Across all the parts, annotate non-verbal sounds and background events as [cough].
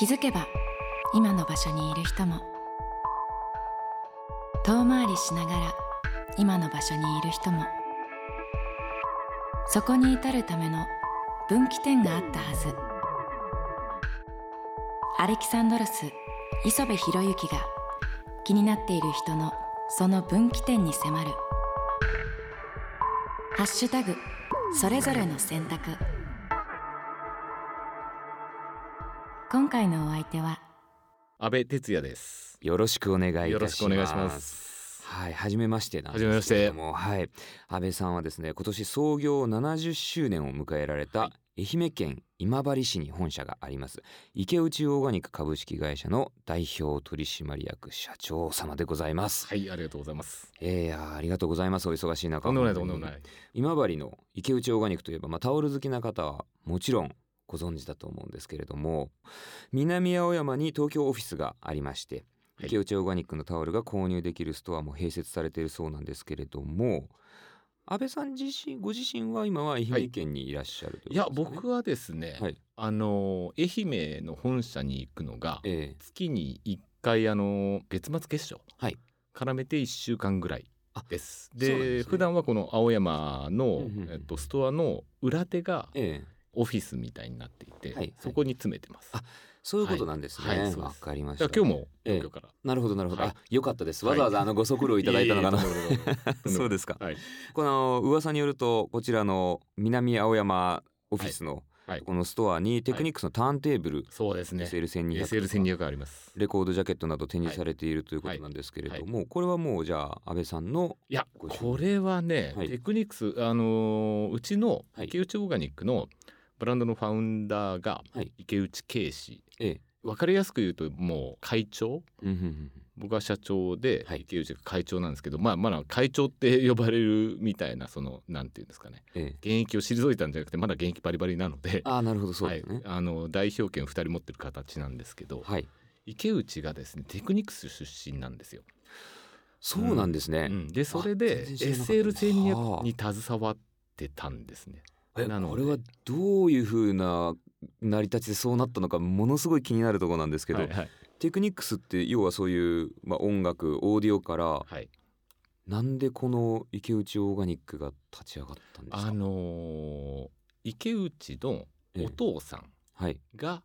気づけば今の場所にいる人も。遠回りしながら今の場所にいる人も。そこに至るための分岐点があったはず。アレキサンドロス磯部博之が気になっている人のその分岐点に迫る「ハッシュタグそれぞれの選択」今回のお相手は安倍哲也です。よろしくお願いいたします。よろしくお願いします。はい、初めましてなんですはじめましてけれども、はい、安倍さんはですね、今年創業70周年を迎えられた、はい愛媛県今治市に本社があります池内オーガニック株式会社の代表取締役社長様でございます。はい、ありがとうございます。えー、いやーありがとうございますお忙しい中。今治の池内オーガニックといえば、まあ、タオル好きな方はもちろんご存知だと思うんですけれども南青山に東京オフィスがありましてはい。池内オーガニックのタオルが購入できるストアも併設されているそうなんですけれども安倍さん自身ご自身は今は愛媛県にいらっしゃるといや、いうことで。すかね、僕はですね、はい。あの、愛媛の本社に行くのが、ええ。月に1回、あの、月末月賞。はい。絡めて1週間ぐらいあです。でですね。普段はこの青山の、えっと、ストアの裏手がええオフィスみたいになっていて、はいはい。そこに詰めてます。あそういうことなんですね。わ、はいはいかりました。今日もええ東京から。なるほどなるほど、はい。あよかったです。はい。わざわざあの [laughs] ご足労いただいたのがあの。いえいえとんでもなそうですか。はい。この噂によるとこちらの南青山オフィスのはい。このストアにテクニックスのターンテーブル、そうですね。SL1200 SL1200 あります。レコードジャケットなど展示されているということなんですけれども、これはもうじゃあ安倍さんのいやこれはね、はい。テクニックスあのーうちのはい。池内オーガニックのブランドのファウンダーがはい。池内圭氏ええ。わかりやすく言うともう会長。うん僕は社長ではい。池内が会長なんですけど、まあまだ会長って呼ばれるみたいなそのなんていうんですかね。ええ。現役を退いたんじゃなくてまだ現役バリバリなので。ああなるほどそうはいですね、あの代表権2人持ってる形なんですけど、はい、池内がですねテクニックス出身なんですよ。そうなんですね、うん、でそれで全然知らなかった。です SL1200 に携わってたんですね。えなのでこれはどういうふうな成り立ちでそうなったのかものすごい気になるところなんですけど、はいはい。テクニックスって要はそういう、まあ、音楽オーディオからはい、なんでこの池内オーガニックが立ち上がったんですか？あのー池内のお父さんはいが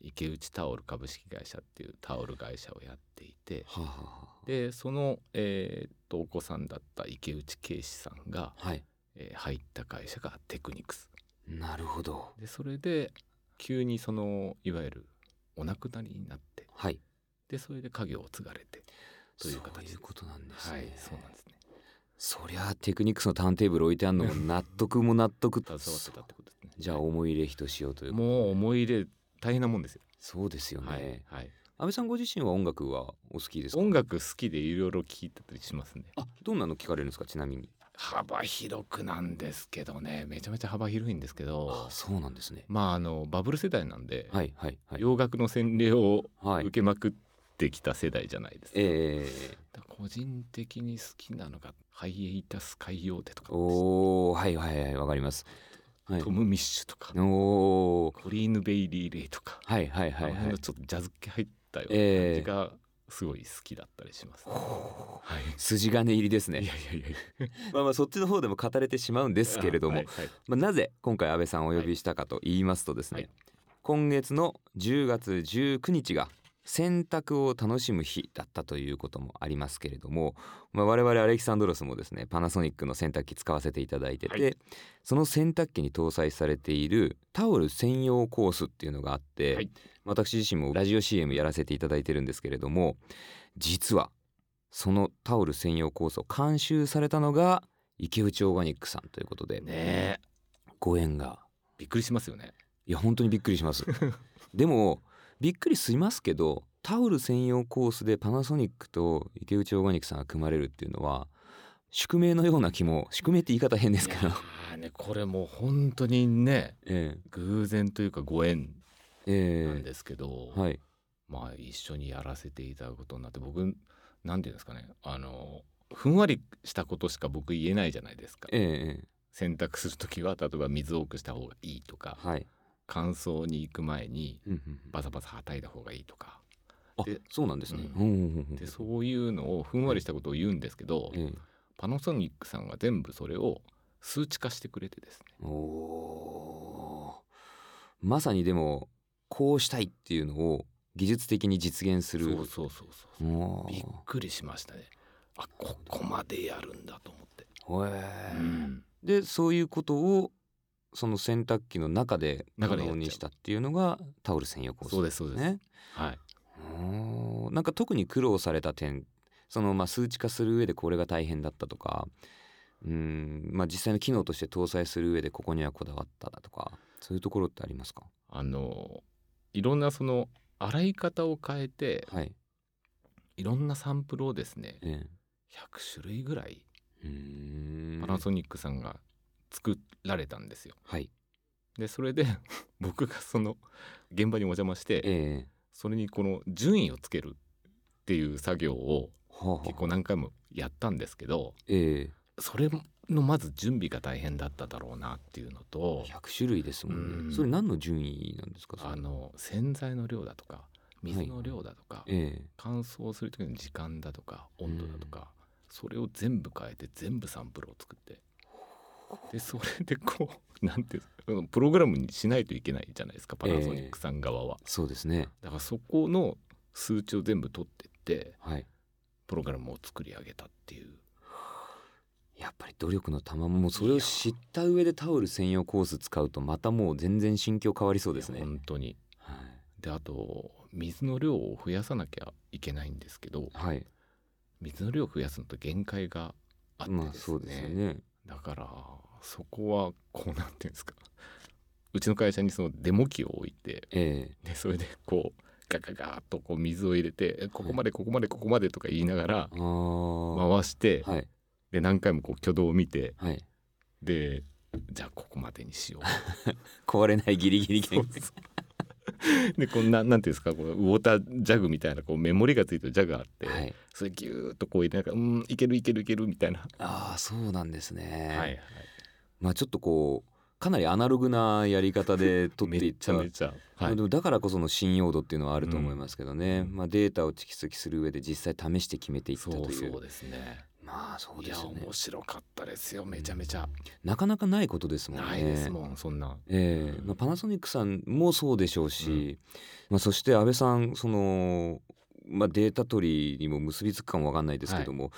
池内タオル株式会社っていうタオル会社をやっていてはあ、はあはでその、えーっとお子さんだった池内圭司さんが、あ、はいえー入った会社がテクニクス。なるほど。でそれで急にそのいわゆるお亡くなりになって。はい。でそれで家業を継がれて。という形そういうことなんですね、はいそうなんですね。そりゃテクニックスのターンテーブル置いてあるのも納得も納得 [laughs] 携わってたってことですね。じゃあ思い入れひとしおというもう思い入れ大変なもんですよ、そうですよね、はいはい。安倍さんご自身は音楽はお好きですか？音楽好きでいろいろ聴いてたりしますね。あどんなの聞かれるんですか？ちなみに幅広くなんですけどね。めちゃめちゃ幅広いんですけど。あそうなんですね。まああのバブル世代なんで、はいはいはい。洋楽の洗礼をはい受けまくってきた世代じゃないですか,、ええだから個人的に好きなのがハイエイタス海洋手とか。おおはいはいはいわかります。はい。トム・ミッシュとか。おおコリーヌ・ベイリー・レイとか、はいはいはいはい。ちょっとジャズ系入ったようなええ。感じがすごい好きだったりします、ね。はい。筋金入りですね。いやいやいやまあまあそっちの方でも語れてしまうんですけれども、はいはいまあ、なぜ今回安倍さんをお呼びしたかと言いますとですね、はい。今月の10月19日が洗濯を楽しむ日だったということもありますけれども、まあ、我々アレキサンドロスもですねパナソニックの洗濯機使わせていただいてて、はい。その洗濯機に搭載されているタオル専用コースっていうのがあって、はい。私自身もラジオ CM やらせていただいてるんですけれども実はそのタオル専用コースを監修されたのが池内オーガニックさんということで、ね。えご縁が。びっくりしますよね。いや本当にびっくりします。[laughs] でもびっくりしますけどタオル専用コースでパナソニックと池内オーガニックさんが組まれるっていうのは宿命のような気も宿命って言い方変ですけど。ねこれもう本当にねえ偶然というかご縁ええ。えなんですけど、はい。まあ一緒にやらせていただくことになって僕なんていうんですかねあのふんわりしたことしか僕言えないじゃないですか。えええ洗濯する時は例えば水を多くした方がいいとか。えはい乾燥に行く前にうんうんうん。バサバサはたいた方がいいとか。そうなんですね。ううんうんうんうん。でそういうのをふんわりしたことを言うんですけど、ええパナソニックさんが全部それを数値化してくれてですね。まさにでもこうしたいっていうのを技術的に実現する。そうそうそうそうびっくりしましたね。あここまでやるんだと思って、へー。うん。でそういうことをその洗濯機の中で可中でにしたっていうのがタオル専用コースそうですそうです、ね。はい。なんか特に苦労された点そのまあ数値化する上でこれが大変だったとかうんまあ実際の機能として搭載する上でここにはこだわっただとかそういうところってありますか？あのいろんなその洗い方を変えてはい。いろんなサンプルをですねええ。100種類ぐらいパナソニックさんが作られたんですよ。はい。でそれで [laughs] 僕がその現場にお邪魔してええ。それにこの順位をつけるっていう作業を結構何回もやったんですけどええ。それのまず準備が大変だっただろうなっていうのと100種類ですもんね。うん。それ何の順位なんですか？あの洗剤の量だとか水の量だとか、ええ。乾燥する時の時間だとか温度だとか、それを全部変えて全部サンプルを作ってでそれでこう [laughs] なんていうプログラムにしないといけないじゃないですかパナソニックさん側は、そうですね。だからそこの数値を全部取ってってはい。プログラムを作り上げたっていうやっぱり努力の賜物もうそれを知った上でタオル専用コース使うとまたもう全然心境変わりそうですね。本当にはい。であと水の量を増やさなきゃいけないんですけどはい。水の量を増やすのと限界があってまあですそうですね。だからそこはこうなんていうんですか。うちの会社にそのデモ機を置いてええ。でそれでこうガガガーッとこう水を入れてえここまでここまでここまでとか言いながら。回して、はい。で何回もこう挙動を見てはい。でじゃあここまでにしよう。[laughs] 壊れないギリギリそうそう [laughs] でこんななんていうんですかこうウォータージャグみたいなこうメモリがついてるジャグがあって、はい。それギューッとこう入れながらうんいけるいけるいけるみたいな、ああそうなんですね。はいはい。まあちょっとこうかなりアナログなやり方で取っていめった。ちゃめちゃ、はい。でもだからこその信用度っていうのはあると思いますけどね、うん。まあ、データを蓄積する上で実際試して決めていったというそう。そうですねまあそうですよね。面白かったですよ。めちゃめちゃ、なかなかないことですもんね。ないですもんそんな。ええ。まあ、パナソニックさんもそうでしょうし、まあ、そして安倍さんその、まあ、データ取りにも結びつくかもわかんないですけども、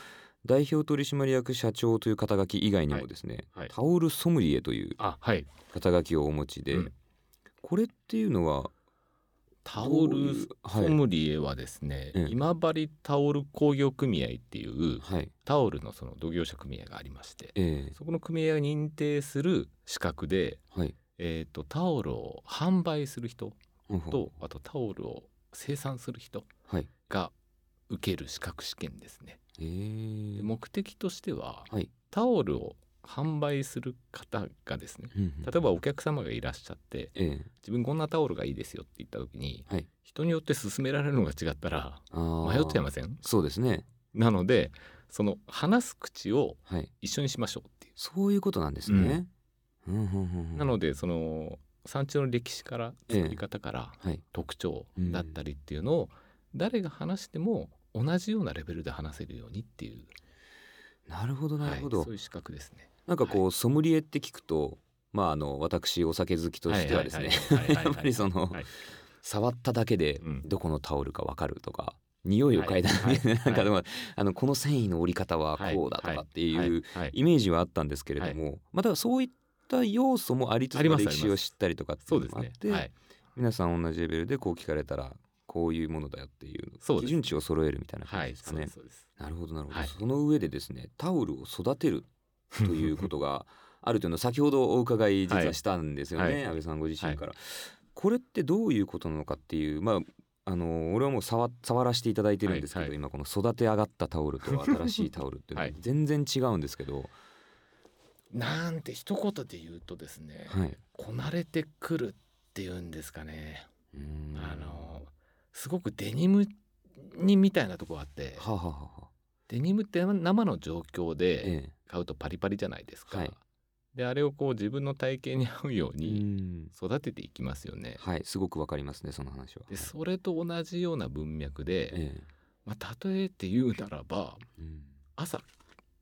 代表取締役社長という肩書き以外にもですね、はい。はい。タオルソムリエというあはい。肩書きをお持ちで、うん。これっていうのはタオルソムリエはですね、ええ。今治タオル工業組合っていうはい。タオルのその同業者組合がありましてええ。そこの組合が認定する資格で、はい。えー、とタオルを販売する人とあとタオルを生産する人はい。が受ける資格試験ですね。え。目的としてははい。タオルを販売する方がですねうんうん例えばお客様がいらっしゃってええ。自分こんなタオルがいいですよって言った時に、はい。人によって勧められるのが違ったら迷っちゃいません？そうですね。なのでその話す口をはい。一緒にしましょうっていそういうことなんですね、うん。なのでその産地の歴史から作り方からはい。特徴だったりっていうのを誰が話しても同じようなレベルで話せるようにっていう。なるほどなるほど、はいそういう資格ですね。なんかこう、ソムリエって聞くとまああの私お酒好きとしてはですねやっぱりその、はい。触っただけでうん。どこのタオルかわかるとか、匂いを嗅いだなんかでも、はあのこの繊維の折り方はこうだとかっていうイメージはあったんですけれども、まあだからそういった要素もありつつ歴史を知ったりとかっていそうのもあって、はい。皆さん同じレベルでこう聞かれたらこういうものだよっていう基準値を揃えるみたいな感じですかね。なるほどなるほど、はい。その上でですねタオルを育てるということがあるというのを [laughs] 先ほどお伺い実はしたんですよね、はい。はい安倍さんご自身から、これってどういうことなのかっていうまああの俺はもう触触らせていただいてるんですけど、はいはい。今この育て上がったタオルと新しいタオルっていうのははい。全然違うんですけど、なんて一言で言うとですね、はい、こなれてくるっていうんですかね、あのすごくデニムにみたいなとこがあってはあはあはデニムって生の状況でえ買うとパリパリじゃないですか、はい。であれをこう自分の体型に合うよううにん。育てていきますよね。はいすごくわかりますねその話は。でそれと同じような文脈で、ええ。まあ、例えて言うならばうん。朝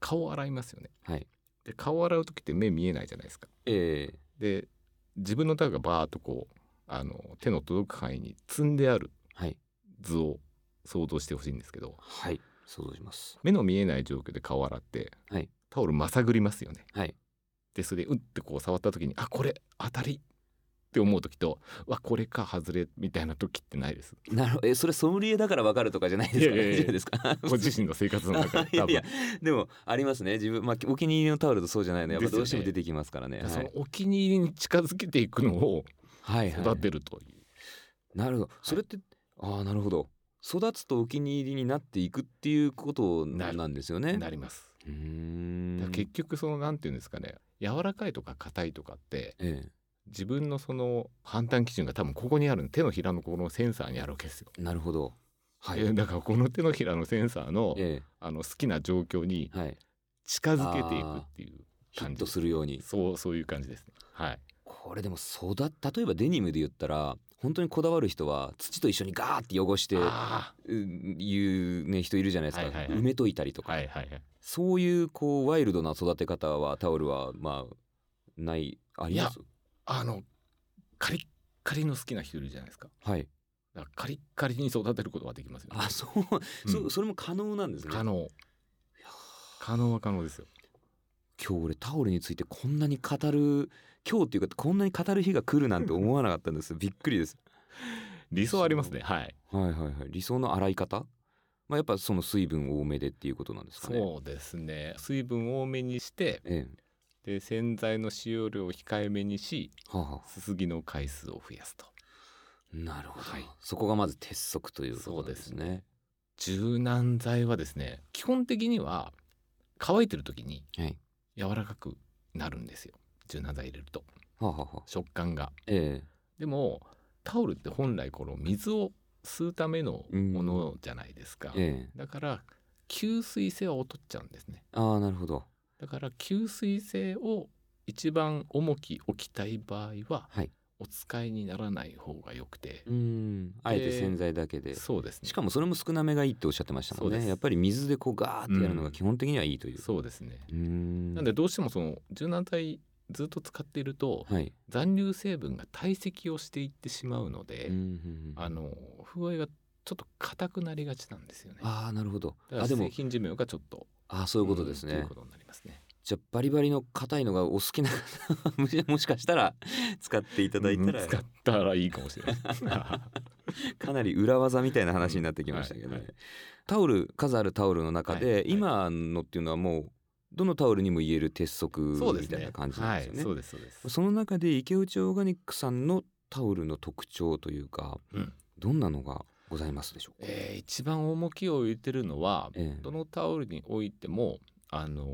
顔洗いますよね。はい。で顔洗う時って目見えないじゃないですか。ええ。で自分の手がバーッとこうあの手の届く範囲に積んであるはい。図を想像してほしいんですけど。はい想像します。目の見えない状況で顔洗って、はいタオルまさぐりますよね。はい。でそれでうってこう触った時にあこれ当たりって思う時とわこれか外れみたいな時ってないです？なるほど。えそれソムリエだからわかるとかじゃないですか？いやいやいや大丈夫ですか？[laughs] ご自身の生活の中で [laughs] 多分いや。いやでもありますね。自分まあお気に入りのタオルとそうじゃないのやっぱどうしても出てきますからね。そはい。のお気に入りに近づけていくのをはいはい。育てるという、なるほど。それって、ああなるほど。育つとお気に入りになっていくっていうことなんですよね。なります。だ結局そのなんていうんですかね柔らかいとか硬いとかってえ自分のその判断基準が多分ここにある手のひらのこのセンサーにあるわけですよ。えなるほど。はい。えだからこの手のひらのセンサーのえあの好きな状況にえはい。近づけていくっていう感じヒットするように。そうそういう感じですね。はい。これでも育例えばデニムで言ったら本当にこだわる人は土と一緒にガーって汚していうね人いるじゃないですか、はいはいはい。埋めといたりとあか、はいはいはい。そういうこうワイルドな育て方はタオルはまあないあります？あのカリッカリの好きな人いるじゃないですか。はい。カリッカリに育てることができますよ、ね。あそう、うん。そそれも可能なんですね。可能。可能は可能ですよ。今日俺タオルについてこんなに語る今日っていうかこんなに語る日が来るなんて思わなかったんです。[laughs] びっくりです。理想ありますね。はい。はいはいはい。理想の洗い方？まあやっぱその水分多めでっていうことなんですかね。そうですね。水分多めにしてえで洗剤の使用量を控えめにしえはあはあ。すすぎの回数を増やすと。なるほど、はい。そこがまず鉄則ということですそうね。柔軟剤はですね基本的には乾いてる時にはい。柔らかくなるんですよ柔軟剤入れると。はあ、はあはあ、食感が。ええ。でもタオルって本来この水を吸うためのものじゃないですか。ええ。だから吸水性は劣っちゃうんですね。ああなるほど。だから吸水性を一番重き置きたい場合は、はい。お使いにならない方がよくて。う、ん。あえて洗剤だけで。そうですね。しかもそれも少なめがいいっておっしゃってましたもんね。やっぱり水でこうガーってやるのが基本的にはいいという。そうですね、うーん。なんでどうしてもその柔軟剤ずっと使っていると、はい。残留成分が堆積をしていってしまうので、うんうんうん。あの風合いがちょっと硬くなりがちなんですよね。ああなるほど。あでも製品寿命がちょっとああそういうことですね。んということになりますね。じゃあバリバリの硬いのがお好きな [laughs] もしかしたら使っていただいたら。うん使ったらいいかもしれない。[laughs] かなり裏技みたいな話になってきましたけどね、うんはいはい。タオル数あるタオルの中で、はいはい。今のっていうのはもうどのタオルにも言える鉄則みたいな。感じなんですよね。はい、そうですそうです。その中で池内オーガニックさんのタオルの特徴というかうんどんなのがございますでしょうか、えー一番重きを置いてるのは、ええどのタオルにおいてもあの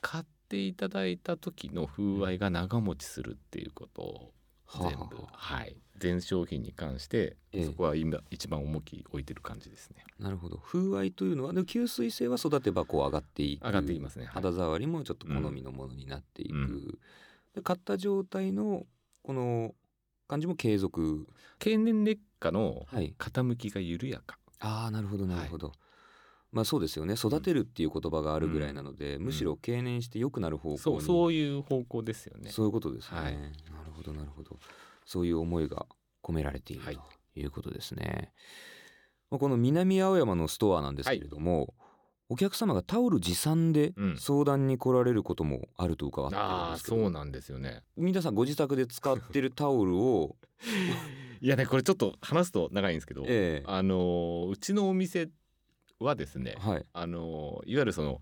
買っていただいた時の風合いが長持ちするっていうことを全部、はい。全商品に関して、ええ。そこは今一番重き置いてる感じですね。なるほど。風合いというのはでも吸水性は育てばこう上がっていく。上がっていますね。はい。肌触りもちょっと好みのものになっていく、うん。で買った状態のこの感じも継続。経年劣化のはい。傾きが緩やか。ああなるほどなるほど、まあそうですよね。育てるっていう言葉があるぐらいなので、むしろ経年して良くなる方向にそうそういう方向ですよね。そういうことですね、はい。なるほどなるほど。そういう思いが込められているはい。ということですね、まあこの南青山のストアなんですけれども、お客様がタオル持参でうん。相談に来られることもあると伺ってるんですけど、そうなんですよね。皆さんご自宅で使ってるタオルを [laughs] いやねこれちょっと話すと長いんですけど、ええ。あのうちのお店はですね、はい。あのいわゆるその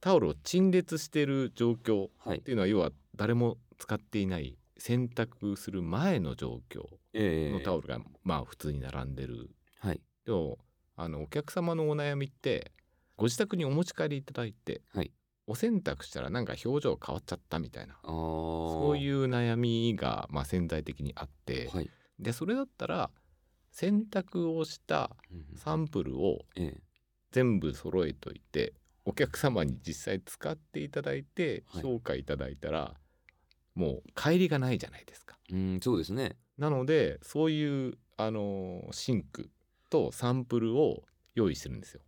タオルを陳列している状況はい。っていうのは要は誰も使っていない洗濯する前の状況ええのタオルがまあ普通に並んでる。はい。でもあのお客様のお悩みってご自宅にお持ち帰りいただいて、はい。お洗濯したらなんか表情変わっちゃったみたいなそういう悩みがまあ潜在的にあって、はい。でそれだったら洗濯をしたうん。サンプルをええ全部揃えといてお客様に実際使っていただいてはい。評価いただいたら、もう帰りがないじゃないですか。うんそうですね。なのでそういうあのシンクとサンプルを用意してるんですよ。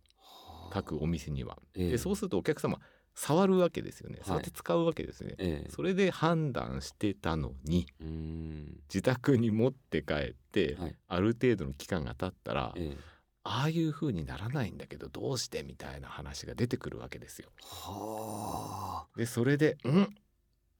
各お店には。ええ。でそうするとお客様触るわけですよね。そうやって使うわけですね。ええ。それで判断してたのにうん。自宅に持って帰って、はい。ある程度の期間が経ったら、ええああいう風にならないんだけどどうして？みたいな話が出てくるわけですよ。はあ。でそれでん？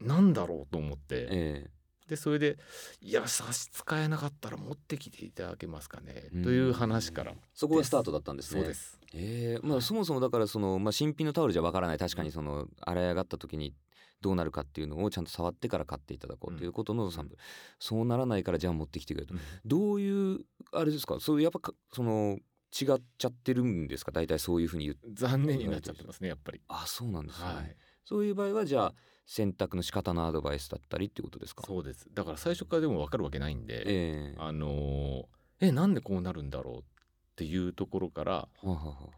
なんだろう？と思って、ええ。でそれで「いや差し支えなかったら持ってきていただけますかね」うん。という話からそこがスタートだったんですね。そうです。ええ。まあそもそもだからその、まあ、新品のタオルじゃわからない。確かにその洗い上がった時にどうなるかっていうのをちゃんと触ってから買っていただこうということのサンプル、そうならないからじゃあ持ってきてくれと、どういうあれですか？そうやっぱかその違っちゃってるんですか？大体そういうふうに言う残念になっちゃってますねやっぱり。あそうなんですね、はい、そういう場合はじゃあ選択の仕方のアドバイスだったりってことですか？そうです。だから最初からでも分かるわけないんで、ええ。あのーえなんでこうなるんだろうっていうところから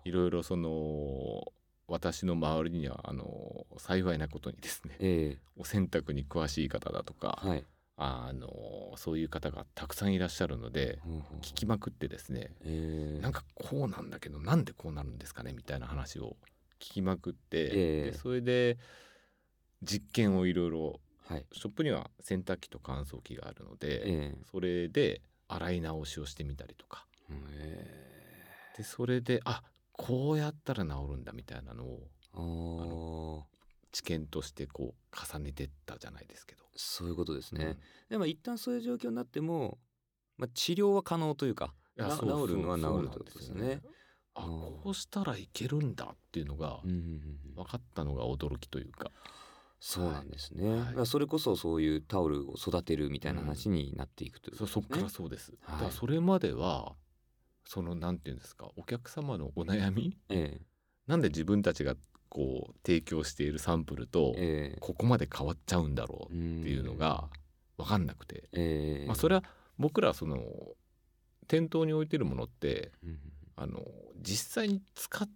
いろいろその私の周りにはあのー幸いなことにですねえお洗濯に詳しい方だとか、えはいあのーそういう方がたくさんいらっしゃるので聞きまくってですねええなんかこうなんだけどなんでこうなるんですかねみたいな話を聞きまくって、ええ。でそれで実験をいろいろはい。ショップには洗濯機と乾燥機があるので、ええ。それで洗い直しをしてみたりとか。えでそれであこうやったら治るんだみたいなのをえああ知見としてこう重ねてったじゃないですけど。そういうことですね、うん。でも一旦そういう状況になっても、まあ、治療は可能というか治るのは治るってことですよね。すよあうん。こうしたらいけるんだっていうのがうんうんうんうん。分かったのが驚きというか、そうなんですね、はい。それこそそういうタオルを育てるみたいな話になっていくというそそっからねそうです。はい。だからそれまではそのなんていうんですかお客様のお悩み？え。なんで自分たちがこう提供しているサンプルとここまで変わっちゃうんだろうっっていうの、が分かんなくて、ええ。まあ、それは僕らその店頭に置いてるものってうんあの実際に使っ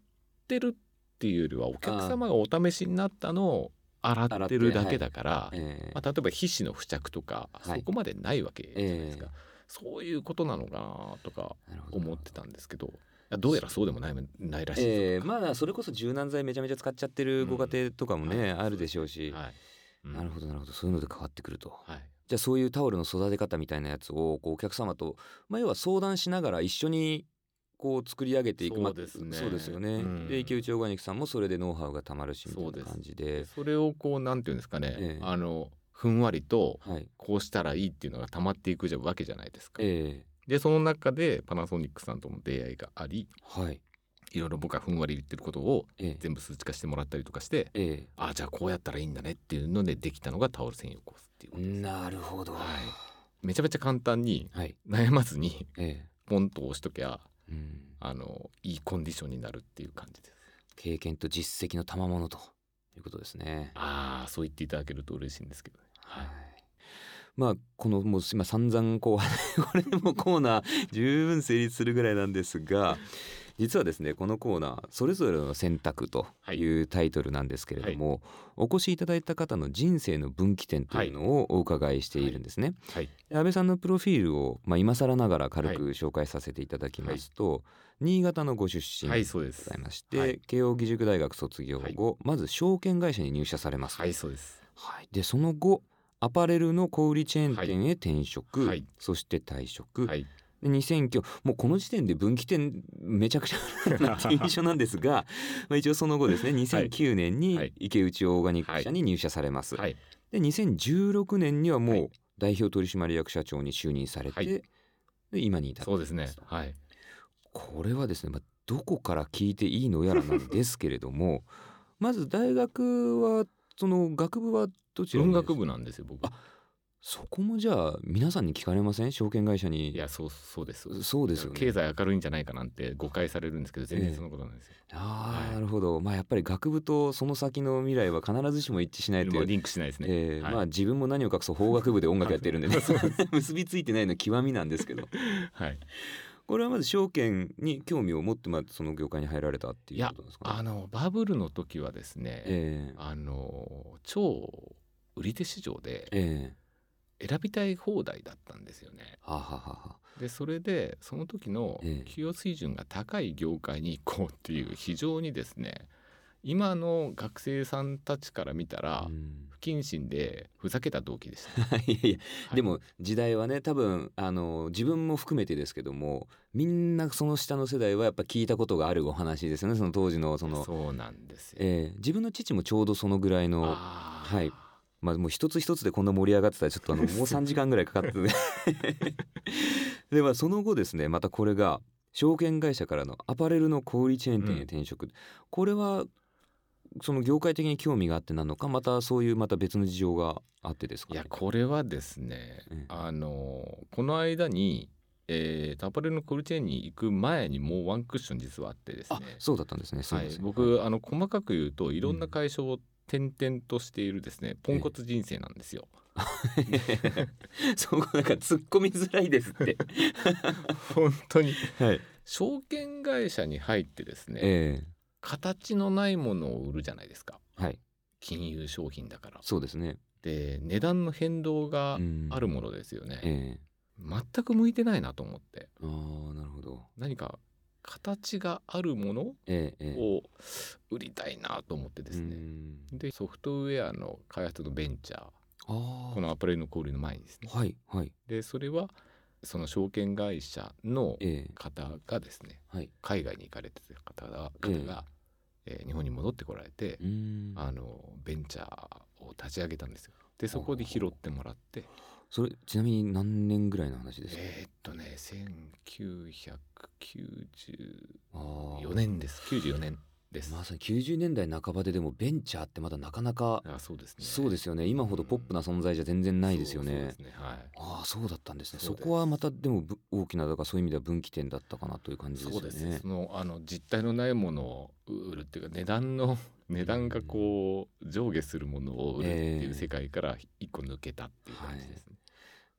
てるっていうよりはお客様がお試しになったのを洗ってるだけだから、ええ。まあ、例えば皮脂の付着とか、はい。そこまでないわけじゃないですか、えそういうことなのかなとか思ってたんですけどどうやらそうでもないないらしいぞ。ええとかまあそれこそ柔軟剤めちゃめちゃ使っちゃってるご家庭とかもね、はい。あるでしょうし、はい。うん。なるほどなるほど。そういうので変わってくると。はい。じゃあそういうタオルの育て方みたいなやつをこうお客様と、まあ、要は相談しながら一緒にこう作り上げていく。そうですね。まあそうですよね、うん。で池内オーガニックさんもそれでノウハウがたまるしみたいな感じで。それをこうなんていうんですかね、ええ。あのふんわりとはい。こうしたらいいっていうのが溜まっていくじゃわけじゃないですか。えでその中でパナソニックさんとの出会いがありえはい。いろいろ僕がふんわり言ってることをええ。全部数値化してもらったりとかしてええ。あじゃあこうやったらいいんだねっていうのでできたのがタオル専用コースっていうことです。なるほど。はい。めちゃめちゃ簡単にはい。悩まずにええ。ポンと押しときゃうん。あのいいコンディションになるっていう感じです。経験と実績の賜物ということですね。ああそう言っていただけると嬉しいんですけどね。はいまあこのもう今散々こう [laughs] これもコーナー十分成立するぐらいなんですが実はですねこのコーナー「それぞれの選択」とい。うタイトルなんですけれども、お越しいただいた方の人生の分岐点というのをお伺いしているんですね。はい。で安倍さんのプロフィールを、まあ、今更ながら軽く紹介させていただきますと、新潟のご出身はいでござい。まして、はい慶應義塾大学卒業後、まず証券会社に入社されます。はいそうです。はい、でその後アパレルの小売チェーン店へ転職、はい。そして退職、はい。で2009もうこの時点で分岐点めちゃくちゃあるなっていう印象なんですが [laughs] まあ一応その後ですね2009年はにい。池内オーガニック社に入社されます、はい。で2016年にはもはい。う代表取締役社長に就任されて、はい。で今に至ってそうですね。はい。これはですね、まあ、どこから聞いていいのやらなんですけれども [laughs] まず大学はその学部はどちらに文学部なんですよ僕。あそこもじゃあ皆さんに聞かれません？証券会社に。いやそうそうです。そうですよね。経済明るいんじゃないかなんて誤解されるんですけど全然そのことなんですよ。ああ、はい。なるほど。まあやっぱり学部とその先の未来は必ずしも一致しないという。リンクしないですね。はい。えーまあ自分も何を隠そう法学部で音楽やってるんでね。[laughs] [laughs] 結びついてないの極みなんですけど。はい。これはまず証券に興味を持ってまあその業界に入られたっていうことですかね？あのバブルの時はですね、ええ。あの超売り手市場でええ。選びたい放題だったんですよね。はあ、はでそれでその時のええ。給与水準が高い業界に行こうっていう非常にですね今の学生さんたちから見たらうん。不謹慎でふざけた動機でした。[laughs] いやいやはい。でも時代はね多分あの自分も含めてですけどもみんなその下の世代はやっぱ聞いたことがあるお話ですよねその当時のその、そうなんですよ。えー自分の父もちょうどそのぐらいのはいまあもう一つ一つでこんな盛り上がってたらちょっとあのもう3時間ぐらいかかって [laughs] ではその後ですねまたこれが証券会社からのアパレルの小売チェーン店へ転職、これはその業界的に興味があってなのかまたそういうまた別の事情があってですか、ね、いやこれはですね、ええ。あのこの間に、えー、アパレルのコルチェーンに行く前にもうワンクッション実はあってですあねそうだったんですね。はいません、、僕あの細かく言うといろんな会社を転々としているですねポンコツ人生なんですよ。[laughs] そこなんか突っ込みづらいですって。[laughs] 本当に。はい。証券会社に入ってですね、え形のないものを売るじゃないですか。えはい。金融商品だから。そうですね。で値段の変動がうん。あるものですよね。ええ。全く向いてないなと思って。ああなるほど。何か形があるものええええ。を売りたいなと思ってですね、うん。でソフトウェアの開発のベンチャー。このアパレルの小売りの前にですね。はいはい。でそれはその証券会社のええ方がですねはい。海外に行かれてた方がええ。方が、えー日本に戻ってこられて、うん。あのベンチャーを立ち上げたんですよ。でそこで拾ってもらってそれちなみに何年ぐらいの話ですか、えーっとね1994ああ年です。94年です、まさに90年代半ばででもベンチャーってまだなかなかあそうですね。そうですよね。今ほどポップな存在じゃ全然ないですよね。はい。ああそうだったんですね。そこはまたでもぶ大きなだからそういう意味では分岐点だったかなという感じですよそうですね。ねそのあの実体のないものを売るっていうか値段の値段がこう上下するものを売るっていう世界から一個抜けたっていう感じですね。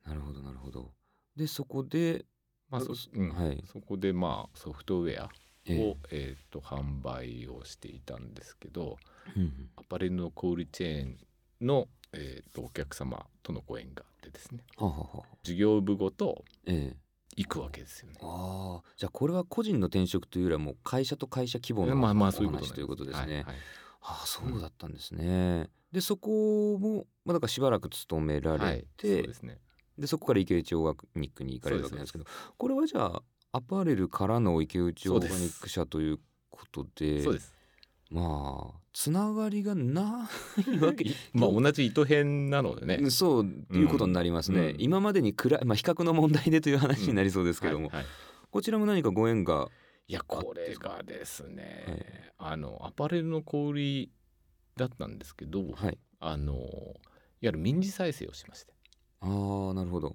なるほどなるほど。でそこでまあそ,、ううん。はい。そこでまあソフトウェアを、え。えー、と販売をしていたんですけどアパレルの小売チェーンの、えー、とお客様とのご縁があってですね。事業部ごとええ。行くわけですよね。ああ。じゃあこれは個人の転職というよりはもう会社と会社規模のまあまあおそういうこということですね。はいはい。ああそうだったんですね。でそこもまあだからしばらく勤めらはいれて、そうですね。でそこから池内オーガニックに行かれるわけなんですけどこれはじゃあアパレルからの池内オーガニック社ということでそうです。まあつながりがないわけ。まあ同じ糸編なのでね。そういうことになりますね、うん。今までに比べ、まあ、比較の問題でという話になりそうですけども、はいはい。こちらも何かご縁がいやこれがですね、あのアパレルの小売りだったんですけど、はい。あのいわゆる民事再生をしまして。ああなるほど、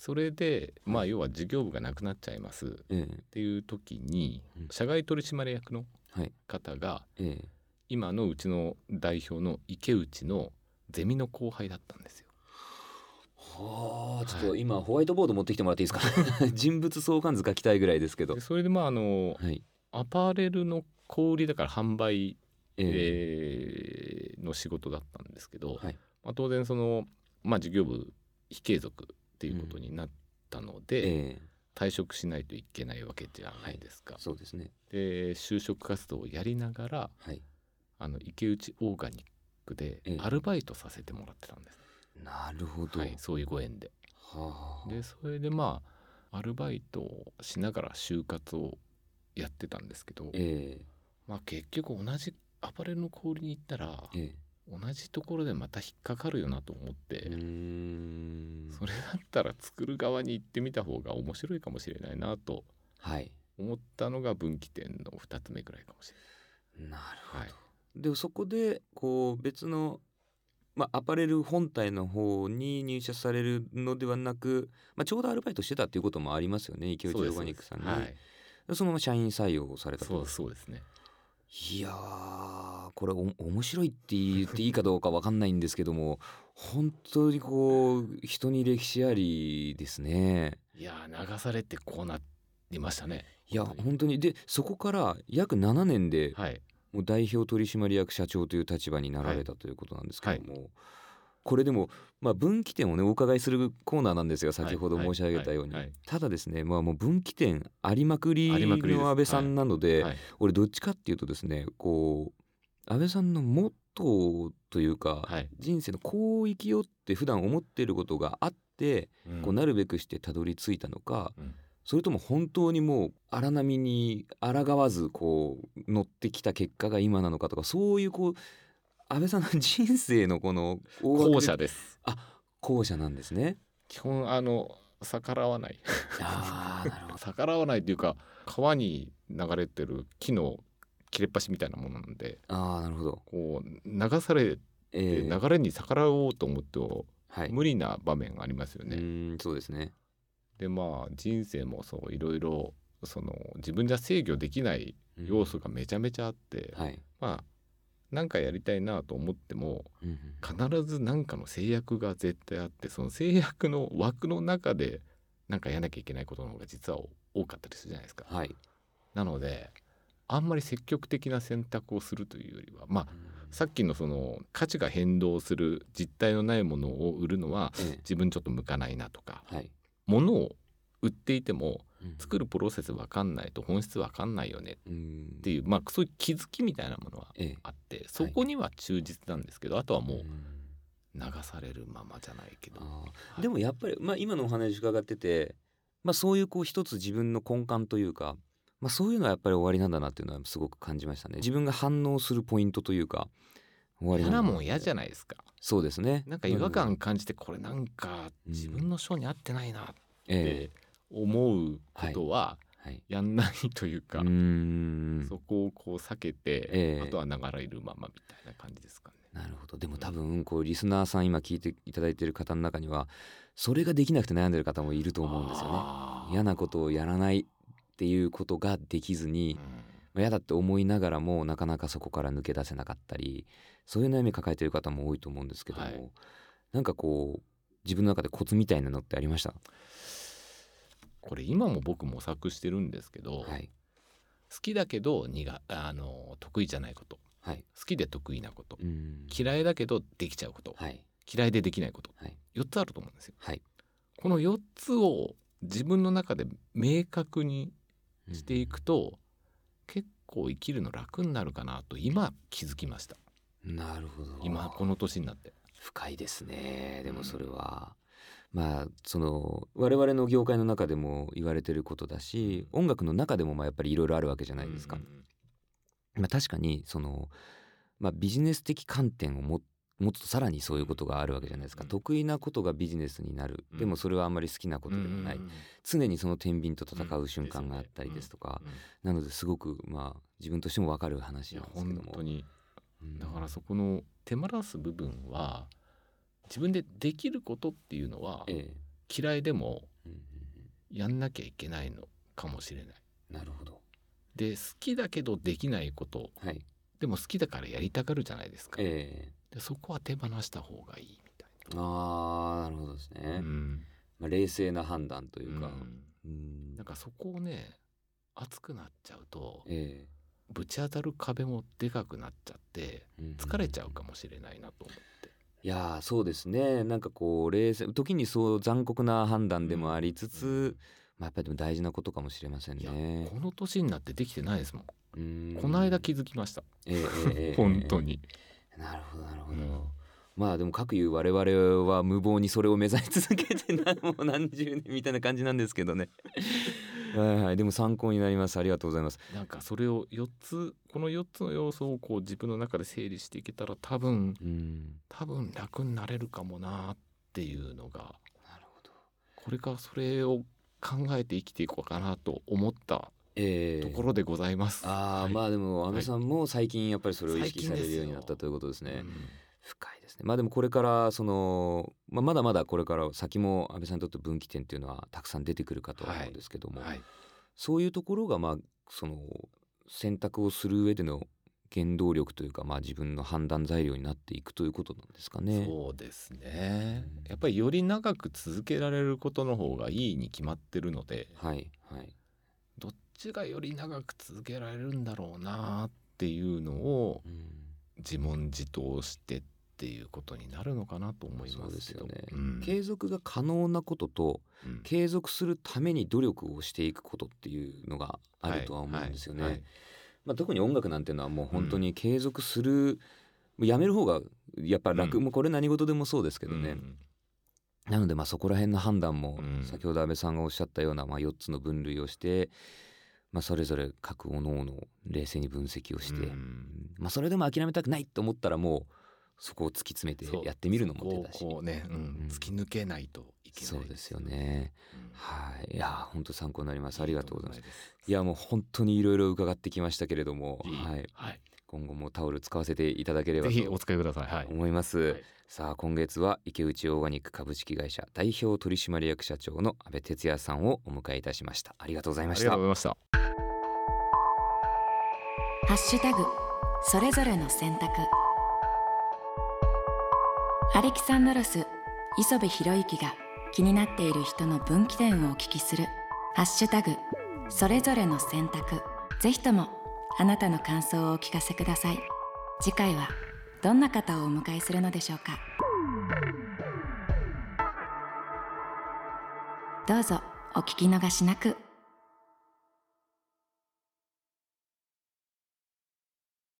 それでまあ要は事業部がなくなっちゃいます。っえ。えていう時にうん。社外取締役のはい。方がええ。今のうちの代表の池内のゼミの後輩だったんですよ。はあちょっと今ホワイトボード持ってきてもらっていいですか？[laughs] 人物相関図書きたいぐらいですけど。でそれでまああのはい。アパレルの小売りだから販売、ええ。えーの仕事だったんですけど、はい。まあ、当然その、まあ、事業部非継続っていうことになったので、ええ。退職しないといけないわけじゃないですか。そうですね。で就職活動をやりながらはい。あの池内オーガニックでええ。アルバイトさせてもらってたんです、なるほど、はい、そういうご縁で。はあ。でそれでまあアルバイトをしながら就活をやってたんですけど、えまあ、結局同じアパレルの小売りに行ったらええ同じところでまた引っかかるよなと思って、それだったら作る側に行ってみた方が面白いかもしれないなとはい。思ったのが分岐点の2つ目ぐらいかもしなるれない。はい。でそこでこう別の、まあ、アパレル本体の方に入社されるのではなく、まあ、ちょうどアルバイトしてたっていうこともありますよね池内オーガニックさんに。そ,、はい、のまま社員採用されたと。そうそうですね。いやーこれお面白いって言っていいかどうかわかんないんですけども本当にこう人に歴史ありですね。いやー流されてこうなりましたね。いや本当に。本当に。でそこから約7年ではい。もう代表取締役社長という立場になられたということなんですけども、これでもまあ分岐点をねお伺いするコーナーなんですが先ほど申し上げたように、はいはいはいただですねまあもう分岐点ありまくりの安倍さんなので、はい俺どっちかっていうとですねこう安倍さんのモットーというか、はい。人生のこう生きようって普段思っていることがあって、うん。こうなるべくしてたどり着いたのか、うん。それとも本当にもう荒波に抗わずこう乗ってきた結果が今なのかとかそういうこう安倍さんの [laughs] 人生のこの後者ですあ後者なんですね。基本あの逆らわない [laughs] 逆らわないっていうか川に流れてる木の切れっ端みたいなものなんであーなるほど。こう流されてえー流れに逆らおうと思ってもはい。無理な場面がありますようね。ーんそうですね。でまあ人生もそういろいろその自分じゃ制御できないうん要素がめちゃめちゃあって、はい。まあなんかやりたいなと思っても必ず何かの制約が絶対あってその制約の枠の中でなんかやらなきゃいけないことの方が実は多かったりするじゃないですか。はい。なのであんまり積極的な選択をするというよりはまあさっきのその価値が変動する実体のないものを売るのはえ自分ちょっと向かないなとかえはい。物を売っていてもうん。作るプロセス分かんないと本質分かんないよね。うん。っていうまあそういう気づきみたいなものはええ。あってそこには忠実なんですけどあとはもううん。流されるままじゃないけど。あはいー。でもやっぱり、まあ、今のお話伺ってて、まあ、そういうこう一つ自分の根幹というか、まあ、そういうのはやっぱり終わりなんだなっていうのはすごく感じましたね。自分が反応するポイントというか終わり嫌なもん嫌じゃないですか。そうですね。なんか違和感感じてこれなんかうん自分の性に合ってないなっええ。て思うことははい。やんないというかうーん。そこをこう避けてええ。あとは流れるままみたいな感じですかね。なるほど。でも多分こうリスナーさん今聞いていただいている方の中にはそれができなくて悩んでる方もいると思うんですよね。嫌なことをやらないっていうことができずに、うん。まあ嫌だって思いながらもなかなかそこから抜け出せなかったりそういう悩み抱えてる方も多いと思うんですけども、はい。なんかこう自分の中でコツみたいなのってありました？これ今も僕模索してるんですけど、はい。好きだけど苦あの得意じゃないこと。はい。好きで得意なこと。うん。嫌いだけどできちゃうこと、はい。嫌いでできないこと。はい。4つあると思うんですよ。はい。この4つを自分の中で明確にしていくと、結構生きるの楽になるかなと今気づきました。うんなるほど。今この年になって。深いですね。でもそれは、まあその我々の業界の中でも言われてることだし音楽の中でもまあやっぱりいろいろあるわけじゃないですか、まあ、確かにその、まあ、ビジネス的観点をももっとさらにそういうことがあるわけじゃないですか、うん。得意なことがビジネスになる、うん。でもそれはあんまり好きなことでもない、常にその天秤と戦う瞬間があったりですとか、なのですごくまあ自分としても分かる話なんですけども。本当に。うん。だからそこの手間らす部分は自分でできることっていうのはえ嫌いでもやんなきゃいけないのかもしれない。うんなるほど。で好きだけどできないことはい。でも好きだからやりたがるじゃないですか。えでそこは手放した方がいいみたいえああなるほどですね、な。うん。まあ、冷静な判断というか、うん。うん。なんかそこをね熱くなっちゃうとえぶち当たる壁もでかくなっちゃって疲れちゃうかもしれないなと思って。いやーそうですねなんかこう冷静時にそう残酷な判断でもありつつ、まあ、やっぱりでも大事なことかもしれませんね。この年になってできてないですもん。うんこの間気づきました。ええええええ [laughs] 本当に。なるほどなるほど、うんまあでも各言う我々は無謀にそれを目指し続けてなもう何十年みたいな感じなんですけどね。はいはい。でも参考になります。ありがとうございます。なんかそれを4つこの4つの要素をこう自分の中で整理していけたら多分うん。多分楽になれるかもなっていうのがなるほど。これからそれを考えて生きていこうかなと思ったええ。ところでございます。ああ、はい。まあでも安倍さんも最近やっぱりそれを意識されるようになったということですね。うん。深いですね。まあでもこれからその、まあ、まだまだこれから先も安倍さんにとって分岐点っていうのはたくさん出てくるかとは思うんですけども、はい、そういうところがまあその選択をする上での原動力というかまあ自分の判断材料になっていくということなんですかね。そうですね。うん。やっぱりより長く続けられることの方がいいに決まってるのではいはい。どっちがより長く続けられるんだろうなっていうのをうん。自問自答してっっていうことになるのかなと思いますけど。継続が可能なこととうん。継続するために努力をしていくことっていうのがあるとは思うんですよね。はいはいまあ、特に音楽なんていうのはもう本当に継続する、やめる方がやっぱ楽、うん。もうこれ何事でもそうですけどね、うん。なのでまあそこら辺の判断もうん。先ほど安倍さんがおっしゃったようなまあ4つの分類をして、まあ、それぞれ各おのおの冷静に分析をして、うん。まあ、それでも諦めたくないと思ったらもうそこを突き詰めてやってみるのも手こだし。うこうね、うん。うん。突き抜けないといけない。そうですよね。うんはい、いや本当参考になります。ありがとうございます。す。いやもう本当にいろいろ伺ってきましたけれども、いい。はい、はい、今後もタオル使わせていただければとぜひお使いください。はい。思います。はい。さあ今月は池内オーガニック株式会社代表取締役社長の安倍哲也さんをお迎えいたしました。ありがとうございました。ありがとう。ございました。ハッシュタグそれぞれの選択アレキサンドロス磯部博之が気になっている人の分岐点をお聞きするハッシュタグそれぞれの選択。ぜひともあなたの感想をお聞かせください。次回はどんな方をお迎えするのでしょうか。どうぞお聞き逃しなく。